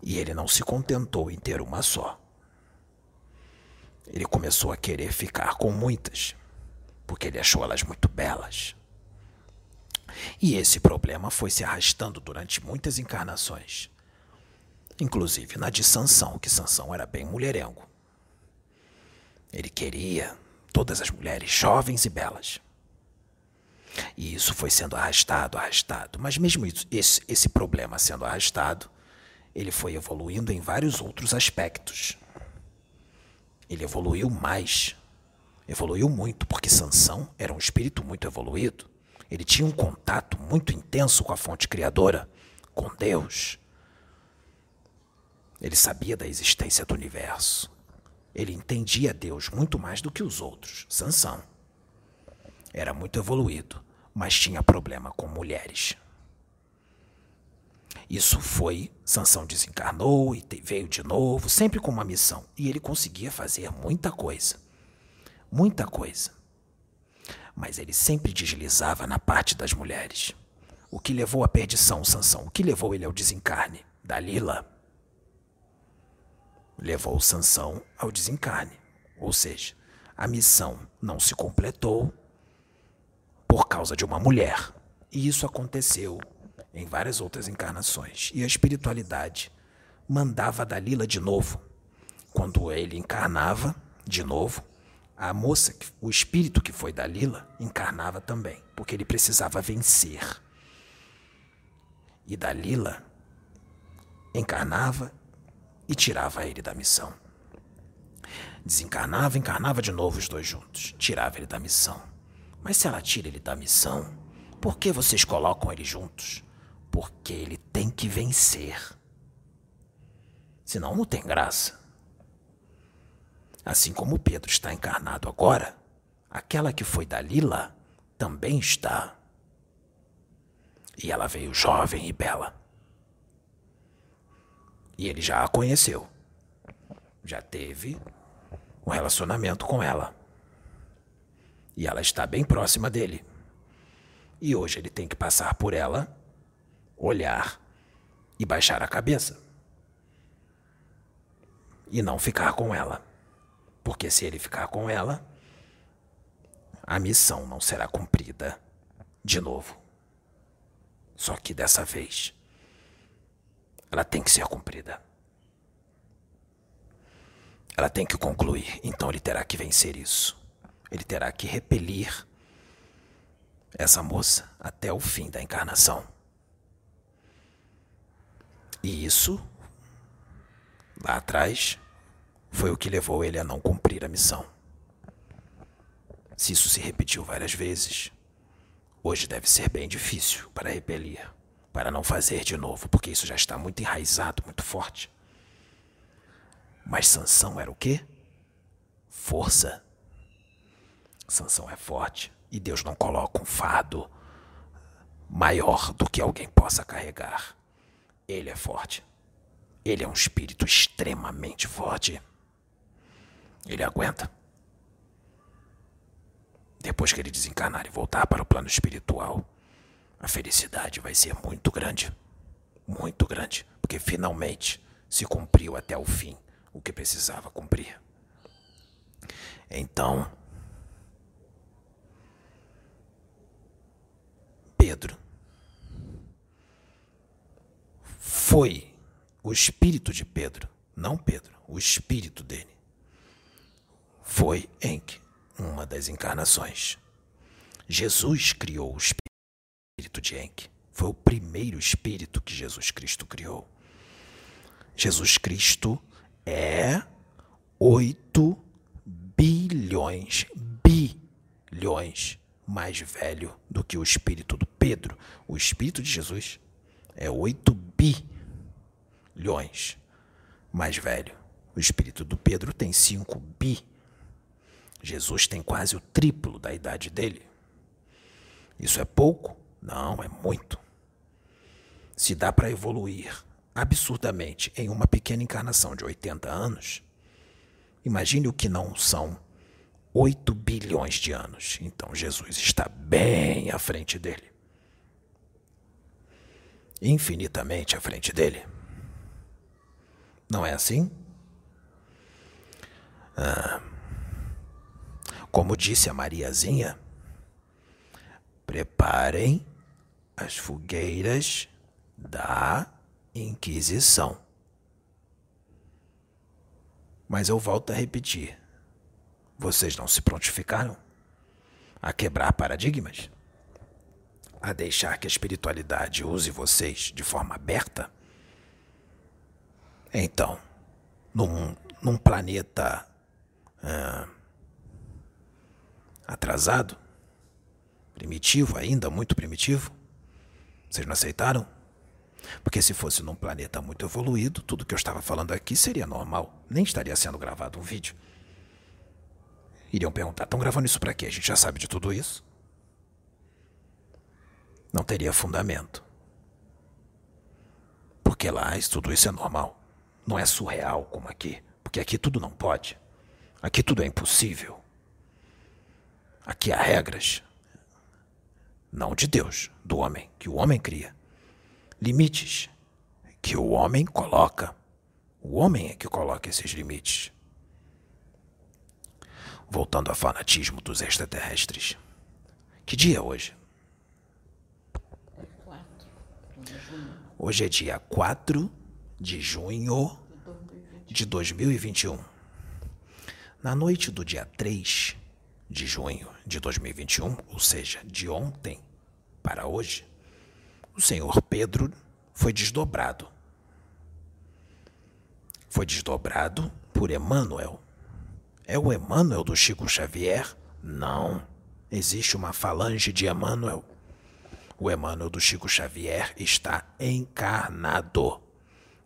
[SPEAKER 1] E ele não se contentou em ter uma só. Ele começou a querer ficar com muitas, porque ele achou elas muito belas. E esse problema foi se arrastando durante muitas encarnações. Inclusive na de Sansão, que Sansão era bem mulherengo. Ele queria todas as mulheres jovens e belas. E isso foi sendo arrastado, arrastado. Mas mesmo isso, esse, esse problema sendo arrastado, ele foi evoluindo em vários outros aspectos. Ele evoluiu mais. Evoluiu muito, porque Sansão era um espírito muito evoluído. Ele tinha um contato muito intenso com a fonte criadora, com Deus. Ele sabia da existência do universo. Ele entendia Deus muito mais do que os outros. Sansão era muito evoluído, mas tinha problema com mulheres. Isso foi, Sansão desencarnou e veio de novo, sempre com uma missão, e ele conseguia fazer muita coisa. Muita coisa. Mas ele sempre deslizava na parte das mulheres. O que levou à perdição Sansão? O que levou ele ao desencarne? Dalila levou Sansão ao desencarne. Ou seja, a missão não se completou por causa de uma mulher. E isso aconteceu em várias outras encarnações. E a espiritualidade mandava Dalila de novo. Quando ele encarnava de novo, a moça, o espírito que foi Dalila, encarnava também, porque ele precisava vencer. E Dalila encarnava e tirava ele da missão. Desencarnava, encarnava de novo os dois juntos, tirava ele da missão. Mas se ela tira ele da missão, por que vocês colocam ele juntos? Porque ele tem que vencer. Senão não tem graça. Assim como Pedro está encarnado agora, aquela que foi Dalila também está. E ela veio jovem e bela. E ele já a conheceu. Já teve um relacionamento com ela. E ela está bem próxima dele. E hoje ele tem que passar por ela, olhar e baixar a cabeça. E não ficar com ela. Porque se ele ficar com ela, a missão não será cumprida de novo. Só que dessa vez ela tem que ser cumprida. Ela tem que concluir, então ele terá que vencer isso. Ele terá que repelir essa moça até o fim da encarnação. E isso, lá atrás, foi o que levou ele a não cumprir a missão. Se isso se repetiu várias vezes, hoje deve ser bem difícil para repelir para não fazer de novo, porque isso já está muito enraizado, muito forte. Mas Sansão era o quê? Força. Sansão é forte e Deus não coloca um fardo maior do que alguém possa carregar. Ele é forte. Ele é um espírito extremamente forte. Ele aguenta. Depois que ele desencarnar e voltar para o plano espiritual, a felicidade vai ser muito grande. Muito grande. Porque finalmente se cumpriu até o fim o que precisava cumprir. Então, Pedro foi o espírito de Pedro, não Pedro, o espírito dele. Foi Enki, uma das encarnações. Jesus criou o espírito de Enki. Foi o primeiro espírito que Jesus Cristo criou. Jesus Cristo é 8 bilhões, bilhões mais velho do que o espírito do Pedro. O espírito de Jesus é 8 bilhões mais velho. O espírito do Pedro tem 5 bi. Jesus tem quase o triplo da idade dele. Isso é pouco? Não, é muito. Se dá para evoluir absurdamente em uma pequena encarnação de 80 anos, imagine o que não são 8 bilhões de anos. Então Jesus está bem à frente dele. Infinitamente à frente dele. Não é assim? Ah, como disse a Mariazinha, preparem as fogueiras da Inquisição. Mas eu volto a repetir: vocês não se prontificaram a quebrar paradigmas? A deixar que a espiritualidade use vocês de forma aberta? Então, num, num planeta ah, atrasado, primitivo ainda, muito primitivo, vocês não aceitaram? Porque se fosse num planeta muito evoluído, tudo que eu estava falando aqui seria normal. Nem estaria sendo gravado um vídeo. Iriam perguntar: estão gravando isso para quê? A gente já sabe de tudo isso. Não teria fundamento. Porque lá tudo isso é normal. Não é surreal como aqui. Porque aqui tudo não pode. Aqui tudo é impossível. Aqui há regras. Não de Deus, do homem, que o homem cria limites que o homem coloca. O homem é que coloca esses limites. Voltando ao fanatismo dos extraterrestres. Que dia é hoje? Hoje é dia 4 de junho de 2021. Na noite do dia 3 de junho de 2021, ou seja, de ontem para hoje, o senhor Pedro foi desdobrado. Foi desdobrado por Emmanuel. É o Emmanuel do Chico Xavier? Não. Existe uma falange de Emmanuel. O Emmanuel do Chico Xavier está encarnado.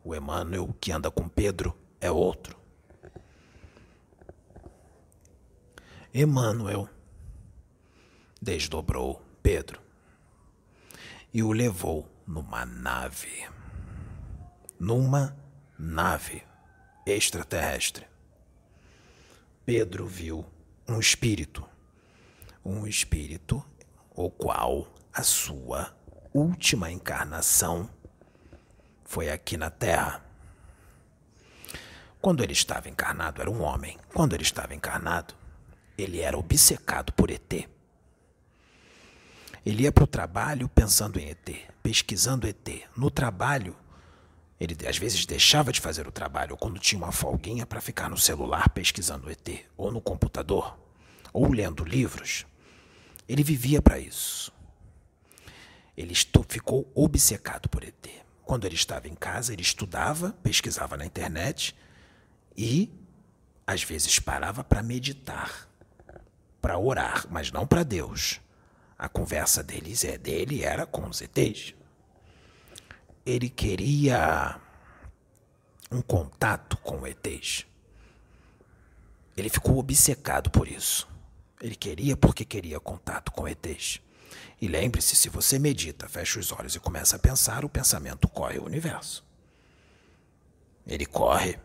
[SPEAKER 1] O Emmanuel que anda com Pedro é outro. Emmanuel desdobrou Pedro e o levou numa nave. Numa nave extraterrestre. Pedro viu um espírito. Um espírito o qual a sua última encarnação foi aqui na Terra. Quando ele estava encarnado, era um homem. Quando ele estava encarnado, ele era obcecado por ET. Ele ia para o trabalho pensando em ET, pesquisando ET. No trabalho, ele às vezes deixava de fazer o trabalho, ou quando tinha uma folguinha para ficar no celular pesquisando ET, ou no computador, ou lendo livros. Ele vivia para isso. Ele ficou obcecado por ET. Quando ele estava em casa, ele estudava, pesquisava na internet e às vezes parava para meditar, para orar, mas não para Deus a conversa deles é dele era com os ETs. ele queria um contato com ETs. Ele ficou obcecado por isso. Ele queria porque queria contato com ETs. E lembre-se, se você medita, fecha os olhos e começa a pensar, o pensamento corre o universo. Ele corre.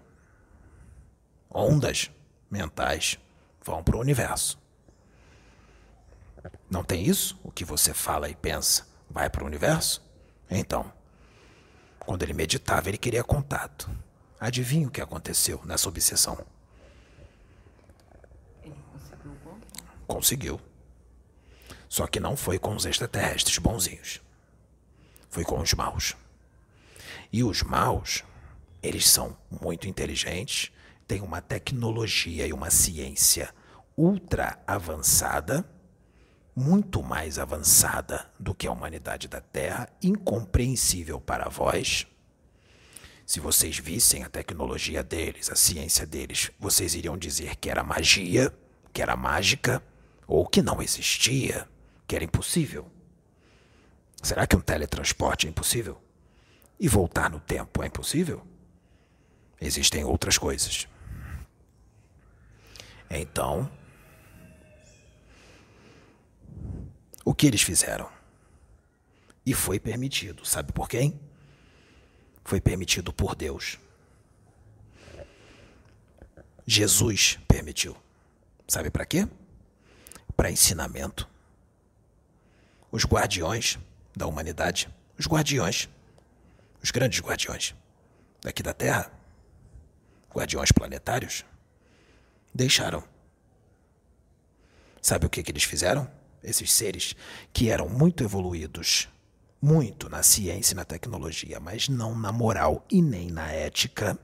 [SPEAKER 1] Ondas mentais vão para o universo. Não tem isso? O que você fala e pensa vai para o universo? Então, quando ele meditava, ele queria contato. Adivinha o que aconteceu nessa obsessão?
[SPEAKER 2] Ele conseguiu contato.
[SPEAKER 1] Conseguiu. Só que não foi com os extraterrestres bonzinhos. Foi com os maus. E os maus, eles são muito inteligentes, têm uma tecnologia e uma ciência ultra avançada, muito mais avançada do que a humanidade da Terra, incompreensível para vós. Se vocês vissem a tecnologia deles, a ciência deles, vocês iriam dizer que era magia, que era mágica, ou que não existia que era impossível. Será que um teletransporte é impossível? E voltar no tempo é impossível? Existem outras coisas. Então, o que eles fizeram? E foi permitido. Sabe por quem? Foi permitido por Deus. Jesus permitiu. Sabe para quê? Para ensinamento os guardiões da humanidade, os guardiões, os grandes guardiões daqui da Terra, guardiões planetários, deixaram. Sabe o que, que eles fizeram? Esses seres que eram muito evoluídos, muito na ciência e na tecnologia, mas não na moral e nem na ética.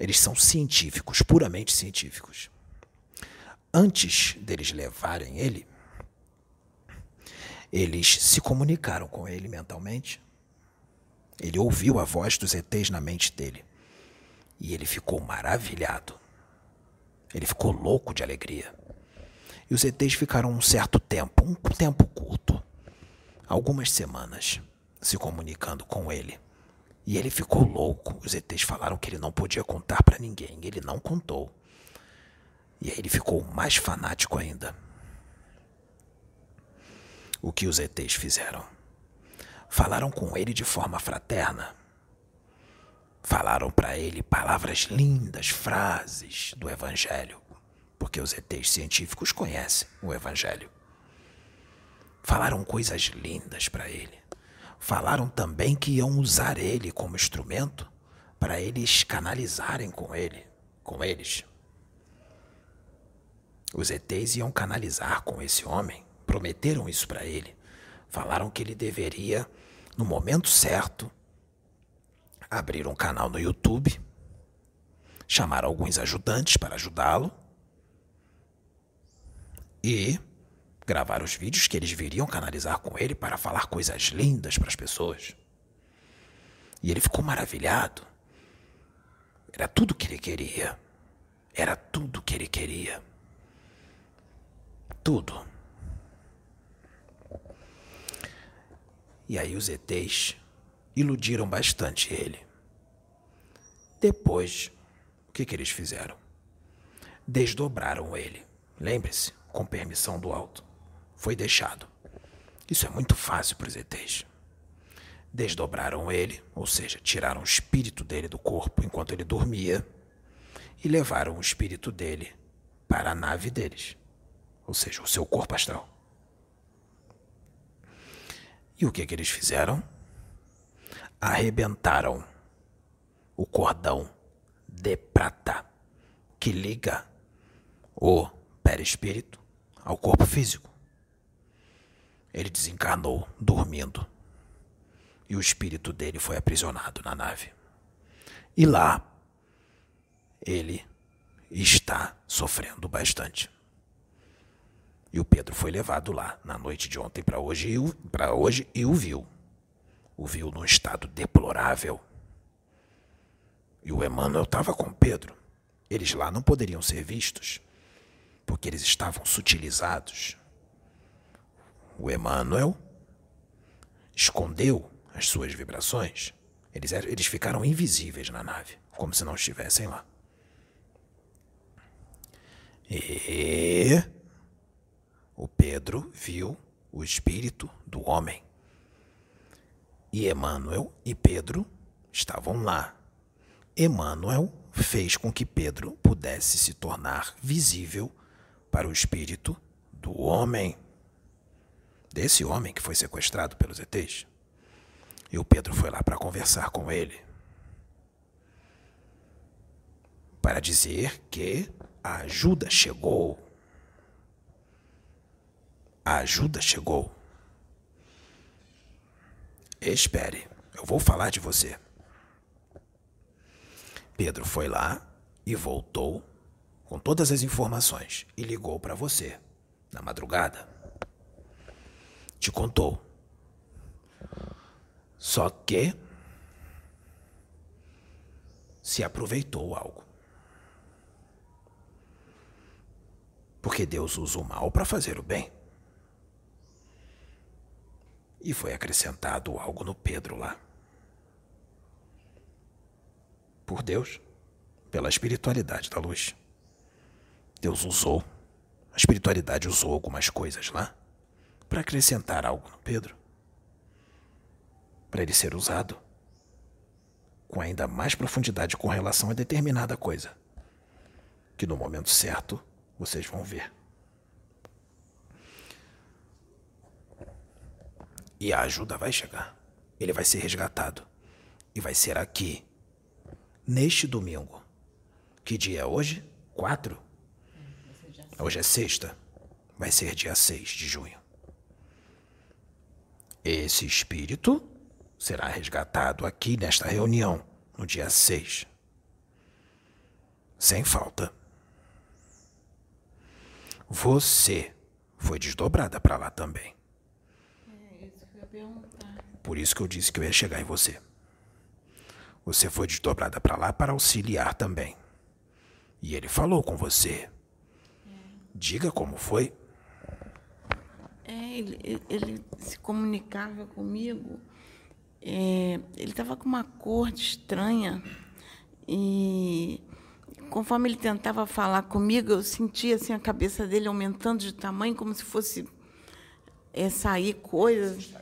[SPEAKER 1] Eles são científicos, puramente científicos. Antes deles levarem ele, eles se comunicaram com ele mentalmente. Ele ouviu a voz dos ETs na mente dele. E ele ficou maravilhado. Ele ficou louco de alegria. E os ETs ficaram um certo tempo, um tempo curto, algumas semanas, se comunicando com ele. E ele ficou louco. Os ETs falaram que ele não podia contar para ninguém. Ele não contou. E aí ele ficou mais fanático ainda o que os ETs fizeram. Falaram com ele de forma fraterna. Falaram para ele palavras lindas, frases do Evangelho, porque os ETs científicos conhecem o Evangelho. Falaram coisas lindas para ele. Falaram também que iam usar ele como instrumento para eles canalizarem com ele, com eles. Os ETs iam canalizar com esse homem prometeram isso para ele. Falaram que ele deveria, no momento certo, abrir um canal no YouTube, chamar alguns ajudantes para ajudá-lo e gravar os vídeos que eles viriam canalizar com ele para falar coisas lindas para as pessoas. E ele ficou maravilhado. Era tudo que ele queria. Era tudo que ele queria. Tudo. E aí os ETs iludiram bastante ele. Depois, o que, que eles fizeram? Desdobraram ele. Lembre-se, com permissão do alto. Foi deixado. Isso é muito fácil para os ETs. Desdobraram ele, ou seja, tiraram o espírito dele do corpo enquanto ele dormia e levaram o espírito dele para a nave deles, ou seja, o seu corpo astral. E o que, que eles fizeram? Arrebentaram o cordão de prata que liga o perispírito ao corpo físico. Ele desencarnou dormindo e o espírito dele foi aprisionado na nave. E lá ele está sofrendo bastante. E o Pedro foi levado lá na noite de ontem para hoje, para hoje e o viu. O viu num estado deplorável. E o Emmanuel estava com Pedro. Eles lá não poderiam ser vistos, porque eles estavam sutilizados. O Emmanuel escondeu as suas vibrações, eles, eles ficaram invisíveis na nave, como se não estivessem lá. E o Pedro viu o espírito do homem. E Emmanuel e Pedro estavam lá. Emmanuel fez com que Pedro pudesse se tornar visível para o espírito do homem. Desse homem que foi sequestrado pelos ETs. E o Pedro foi lá para conversar com ele. Para dizer que a ajuda chegou. A ajuda chegou. Espere, eu vou falar de você. Pedro foi lá e voltou com todas as informações e ligou para você na madrugada. Te contou. Só que se aproveitou algo. Porque Deus usa o mal para fazer o bem. E foi acrescentado algo no Pedro lá. Por Deus, pela espiritualidade da luz. Deus usou, a espiritualidade usou algumas coisas lá para acrescentar algo no Pedro. Para ele ser usado com ainda mais profundidade com relação a determinada coisa. Que no momento certo vocês vão ver. E a ajuda vai chegar. Ele vai ser resgatado. E vai ser aqui, neste domingo. Que dia é hoje? Quatro? Hoje é sexta. Vai ser dia 6 de junho. Esse espírito será resgatado aqui nesta reunião, no dia 6. Sem falta. Você foi desdobrada para lá também.
[SPEAKER 2] É isso que eu ia perguntar.
[SPEAKER 1] Por isso que eu disse que eu ia chegar em você. Você foi desdobrada para lá para auxiliar também. E ele falou com você. Diga como foi.
[SPEAKER 2] É, ele, ele se comunicava comigo. é, ele estava com uma cor estranha. E conforme ele tentava falar comigo, eu sentia assim, a cabeça dele aumentando de tamanho, como se fosse é, sair coisas.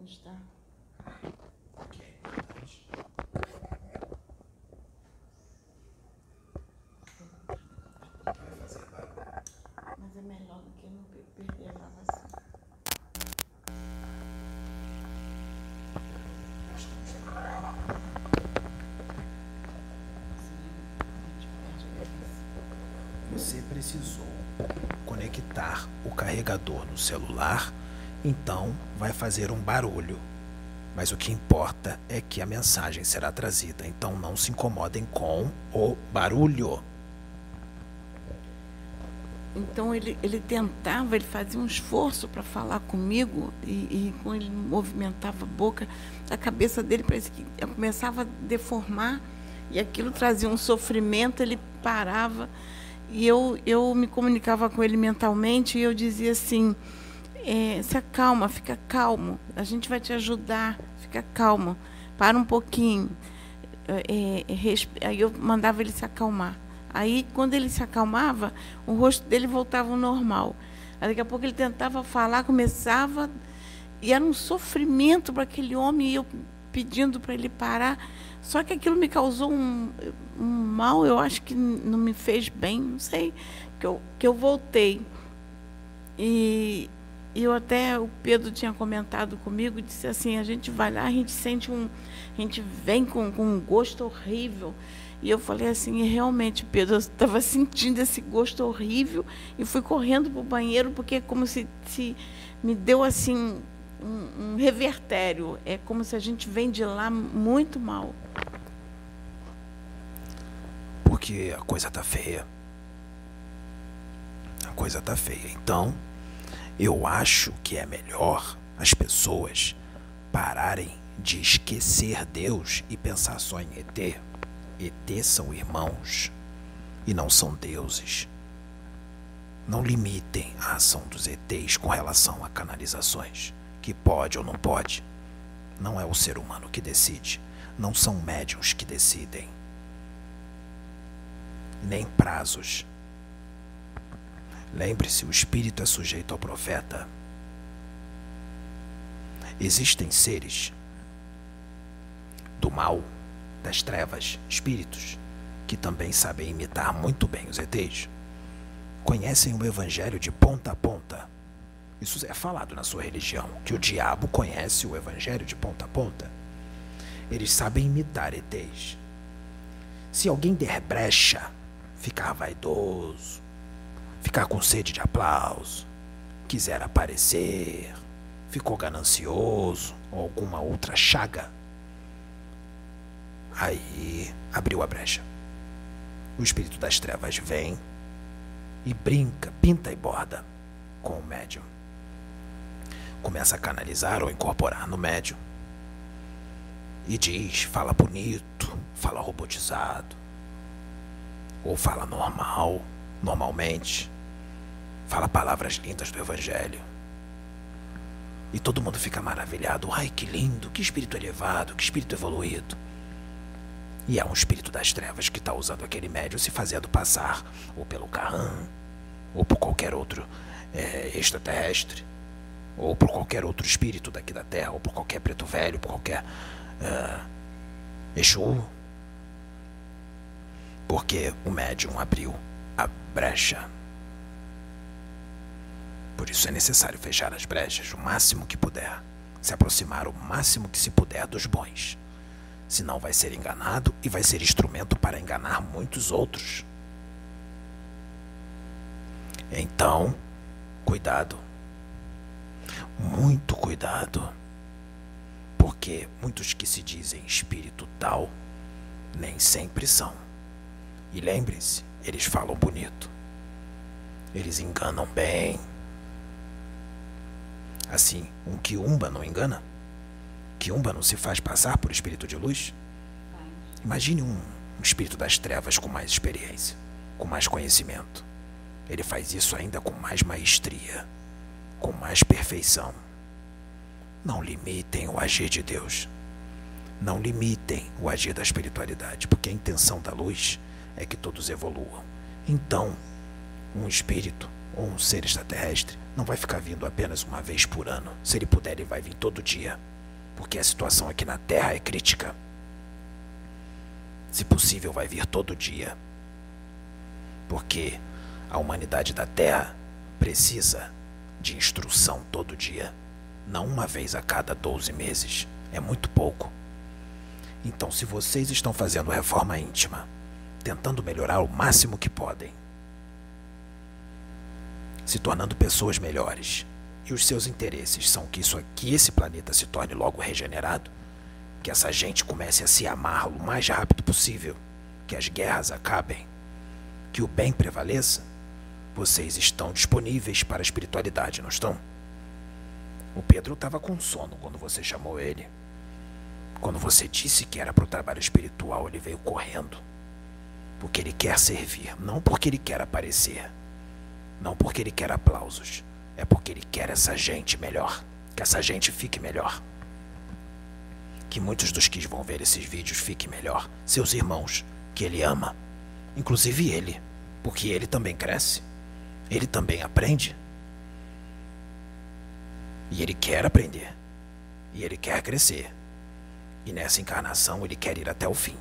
[SPEAKER 2] Onde está? Mas é melhor do que não per- perder a gravação.
[SPEAKER 1] Você precisou conectar o carregador no celular, então vai fazer um barulho. Mas o que importa é que a mensagem será trazida, então não se incomodem com o barulho.
[SPEAKER 2] Então ele, ele tentava, ele fazia um esforço para falar comigo e, e quando ele movimentava a boca, a cabeça dele parecia que começava a deformar e aquilo trazia um sofrimento, ele parava e eu, eu me comunicava com ele mentalmente e eu dizia assim, é, se acalma, fica calmo, a gente vai te ajudar, fica calmo, para um pouquinho. É, é, aí eu mandava ele se acalmar. Aí, quando ele se acalmava, o rosto dele voltava ao normal. Aí, daqui a pouco ele tentava falar, começava, e era um sofrimento para aquele homem, e eu pedindo para ele parar. Só que aquilo me causou um, um mal, eu acho que não me fez bem, não sei, que eu, que eu voltei. E eu até, o Pedro tinha comentado comigo, disse assim, a gente vai lá, a gente sente um, a gente vem com, com um gosto horrível. E eu falei assim, realmente, Pedro, eu estava sentindo esse gosto horrível e fui correndo para o banheiro, porque é como se, se me deu assim um, um revertério. É como se a gente vem de lá muito mal.
[SPEAKER 1] Porque a coisa tá feia. A coisa tá feia. Então, eu acho que é melhor as pessoas pararem de esquecer Deus e pensar só em ET. ET são irmãos. e não são deuses. Não limitem a ação dos ETs com relação a canalizações, que pode ou não pode. Não é o ser humano que decide, não são médiums que decidem. Nem prazos. Lembre-se, o espírito é sujeito ao profeta. Existem seres do mal, das trevas, espíritos, que também sabem imitar muito bem os ETs. Conhecem o evangelho de ponta a ponta. Isso é falado na sua religião, que o diabo conhece o evangelho de ponta a ponta. Eles sabem imitar ETs. Se alguém der brecha, ficar vaidoso, ficar com sede de aplauso, quiser aparecer, ficou ganancioso ou alguma outra chaga, aí abriu a brecha. O espírito das trevas vem e brinca, pinta e borda com o médium. Começa a canalizar ou incorporar no médium. E diz, fala bonito, fala robotizado, ou fala normal, normalmente, fala palavras lindas do Evangelho. E todo mundo fica maravilhado. Ai, que lindo, que espírito elevado, que espírito evoluído. E é um espírito das trevas que está usando aquele médium se fazendo passar ou pelo Carran, ou por qualquer outro é, extraterrestre, ou por qualquer outro espírito daqui da Terra, ou por qualquer preto velho, por qualquer uh, Exu. Porque o médium abriu a brecha por isso é necessário fechar as brechas o máximo que puder, se aproximar o máximo que se puder dos bons. Senão vai ser enganado e vai ser instrumento para enganar muitos outros. Então, cuidado. Muito cuidado. Porque muitos que se dizem espírito tal nem sempre são. E lembre-se, eles falam bonito. Eles enganam bem Assim, um quiumba não engana? Quiumba não se faz passar por espírito de luz? Imagine um, um espírito das trevas com mais experiência, com mais conhecimento. Ele faz isso ainda com mais maestria, com mais perfeição. Não limitem o agir de Deus. Não limitem o agir da espiritualidade, porque a intenção da luz é que todos evoluam. Então, um espírito ou um ser extraterrestre não vai ficar vindo apenas uma vez por ano. Se ele puder, ele vai vir todo dia. Porque a situação aqui na Terra é crítica. Se possível, vai vir todo dia. Porque a humanidade da Terra precisa de instrução todo dia. Não uma vez a cada 12 meses. É muito pouco. Então, se vocês estão fazendo reforma íntima, tentando melhorar o máximo que podem, se tornando pessoas melhores, e os seus interesses são que isso aqui, esse planeta se torne logo regenerado, que essa gente comece a se amar o mais rápido possível, que as guerras acabem, que o bem prevaleça, vocês estão disponíveis para a espiritualidade, não estão? O Pedro estava com sono quando você chamou ele. Quando você disse que era para o trabalho espiritual, ele veio correndo. Porque ele quer servir, não porque ele quer aparecer. Não porque ele quer aplausos, é porque ele quer essa gente melhor. Que essa gente fique melhor. Que muitos dos que vão ver esses vídeos fiquem melhor. Seus irmãos, que ele ama. Inclusive ele, porque ele também cresce. Ele também aprende. E ele quer aprender. E ele quer crescer. E nessa encarnação ele quer ir até o fim.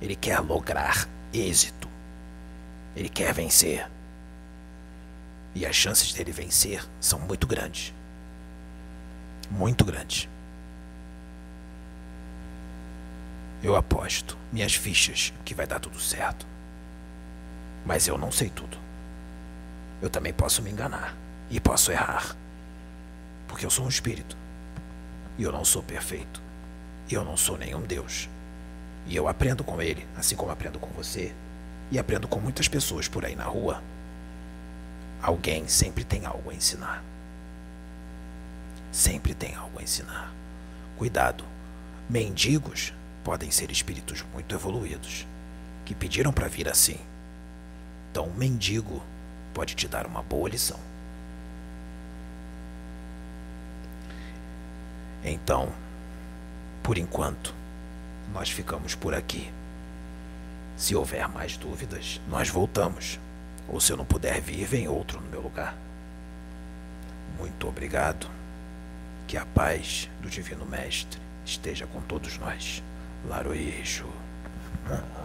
[SPEAKER 1] Ele quer lograr êxito. Ele quer vencer. E as chances dele vencer são muito grandes. Muito grandes. Eu aposto minhas fichas que vai dar tudo certo. Mas eu não sei tudo. Eu também posso me enganar e posso errar. Porque eu sou um espírito. E eu não sou perfeito. E eu não sou nenhum Deus. E eu aprendo com ele, assim como aprendo com você. E aprendo com muitas pessoas por aí na rua Alguém sempre tem algo a ensinar. Sempre tem algo a ensinar. Cuidado. Mendigos podem ser espíritos muito evoluídos, que pediram para vir assim, Então, um mendigo pode te dar uma boa lição. Então, por enquanto, nós ficamos por aqui. Se houver mais dúvidas, nós voltamos. Ou se eu não puder vir, vem outro no meu lugar. Muito obrigado. Que a paz do Divino Mestre esteja com todos nós. Laroeixo.
[SPEAKER 2] Amém.